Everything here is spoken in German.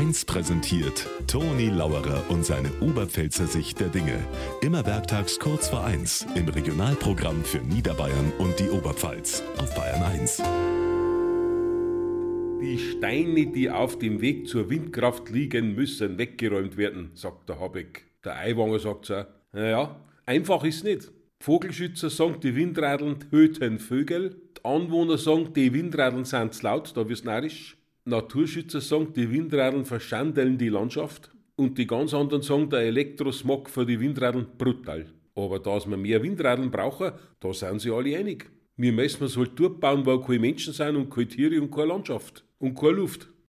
1 präsentiert Toni Lauerer und seine Oberpfälzer Sicht der Dinge. Immer werktags kurz vor 1 im Regionalprogramm für Niederbayern und die Oberpfalz auf Bayern 1. Die Steine, die auf dem Weg zur Windkraft liegen, müssen weggeräumt werden, sagt der Habeck. Der Eiwanger sagt auch, naja, einfach ist nicht. Vogelschützer sagen, die Windradeln töten Vögel. Die Anwohner sagen, die Windradeln sind zu laut, da wirst narisch. Naturschützer sagen, die Windradeln verschandeln die Landschaft. Und die ganz anderen sagen, der Elektrosmog für die Windradeln brutal. Aber dass wir mehr Windradeln brauchen, da sind sie alle einig. Wir müssen es halt dort bauen, wo keine Menschen sind und keine Tiere und keine Landschaft. Und keine Luft.